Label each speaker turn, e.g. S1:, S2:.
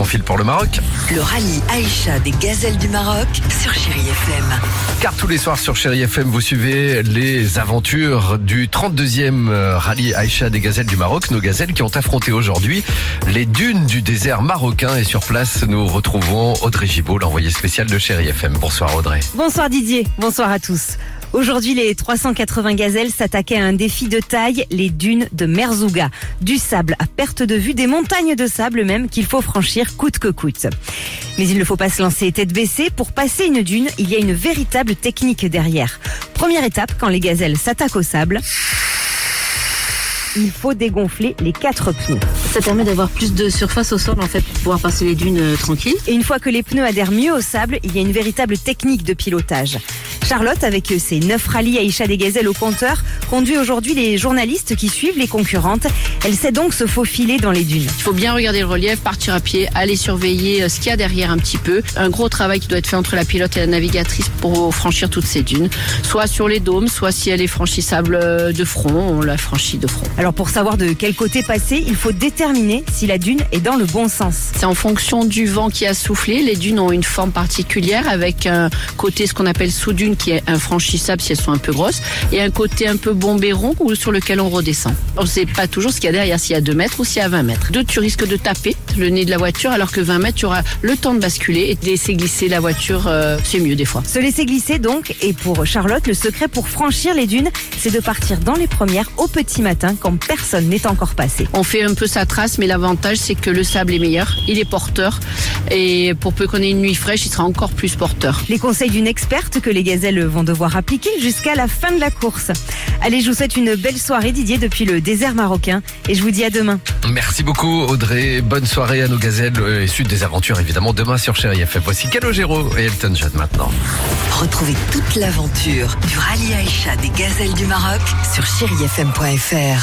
S1: On file pour le Maroc,
S2: Le rallye Aïcha des gazelles du Maroc sur Chérie FM.
S1: car tous les soirs sur Chéri FM, vous suivez les aventures du 32e euh, rallye Aïcha des gazelles du Maroc, nos gazelles qui ont affronté aujourd'hui les dunes du désert marocain. Et sur place, nous retrouvons Audrey Gibaud, l'envoyé spécial de Chéri FM. Bonsoir Audrey.
S3: Bonsoir Didier, bonsoir à tous. Aujourd'hui, les 380 gazelles s'attaquaient à un défi de taille, les dunes de Merzouga. Du sable à perte de vue, des montagnes de sable même qu'il faut franchir coûte que coûte. Mais il ne faut pas se lancer tête baissée. Pour passer une dune, il y a une véritable technique derrière. Première étape, quand les gazelles s'attaquent au sable, il faut dégonfler les quatre pneus.
S4: Ça permet d'avoir plus de surface au sol en fait pour pouvoir passer les dunes euh, tranquilles.
S3: Et une fois que les pneus adhèrent mieux au sable, il y a une véritable technique de pilotage. Charlotte, avec ses neuf rallyes Aïcha des Gazelles au compteur, conduit aujourd'hui les journalistes qui suivent les concurrentes. Elle sait donc se faufiler dans les dunes.
S4: Il faut bien regarder le relief, partir à pied, aller surveiller euh, ce qu'il y a derrière un petit peu. Un gros travail qui doit être fait entre la pilote et la navigatrice pour franchir toutes ces dunes. Soit sur les dômes, soit si elle est franchissable euh, de front, on la franchit de front.
S3: Alors pour savoir de quel côté passer, il faut déterminer si la dune est dans le bon sens.
S4: C'est en fonction du vent qui a soufflé. Les dunes ont une forme particulière avec un côté ce qu'on appelle sous-dune qui est infranchissable si elles sont un peu grosses et un côté un peu bombé rond ou sur lequel on redescend. On ne sait pas toujours ce qu'il y a derrière, s'il y a 2 mètres ou s'il y a 20 mètres. Deux, tu risques de taper le nez de la voiture alors que 20 mètres, tu auras le temps de basculer et de laisser glisser la voiture. euh, c'est mieux des fois.
S3: Se laisser glisser donc, et pour Charlotte, le secret pour franchir les dunes, c'est de partir dans les premières au petit matin quand personne n'est encore passé.
S4: On fait un peu sa trace, mais l'avantage c'est que le sable est meilleur, il est porteur et pour peu qu'on ait une nuit fraîche, il sera encore plus porteur.
S3: Les conseils d'une experte que les gazelles vont devoir appliquer jusqu'à la fin de la course. Allez, je vous souhaite une belle soirée Didier depuis le désert marocain et je vous dis à demain.
S1: Merci beaucoup Audrey. Bonne soirée à nos gazelles euh, et suite des aventures évidemment demain sur Chéri FM. Voici Calogero et Elton John maintenant.
S2: Retrouvez toute l'aventure du rallye Aïcha des gazelles du Maroc sur chérifm.fr.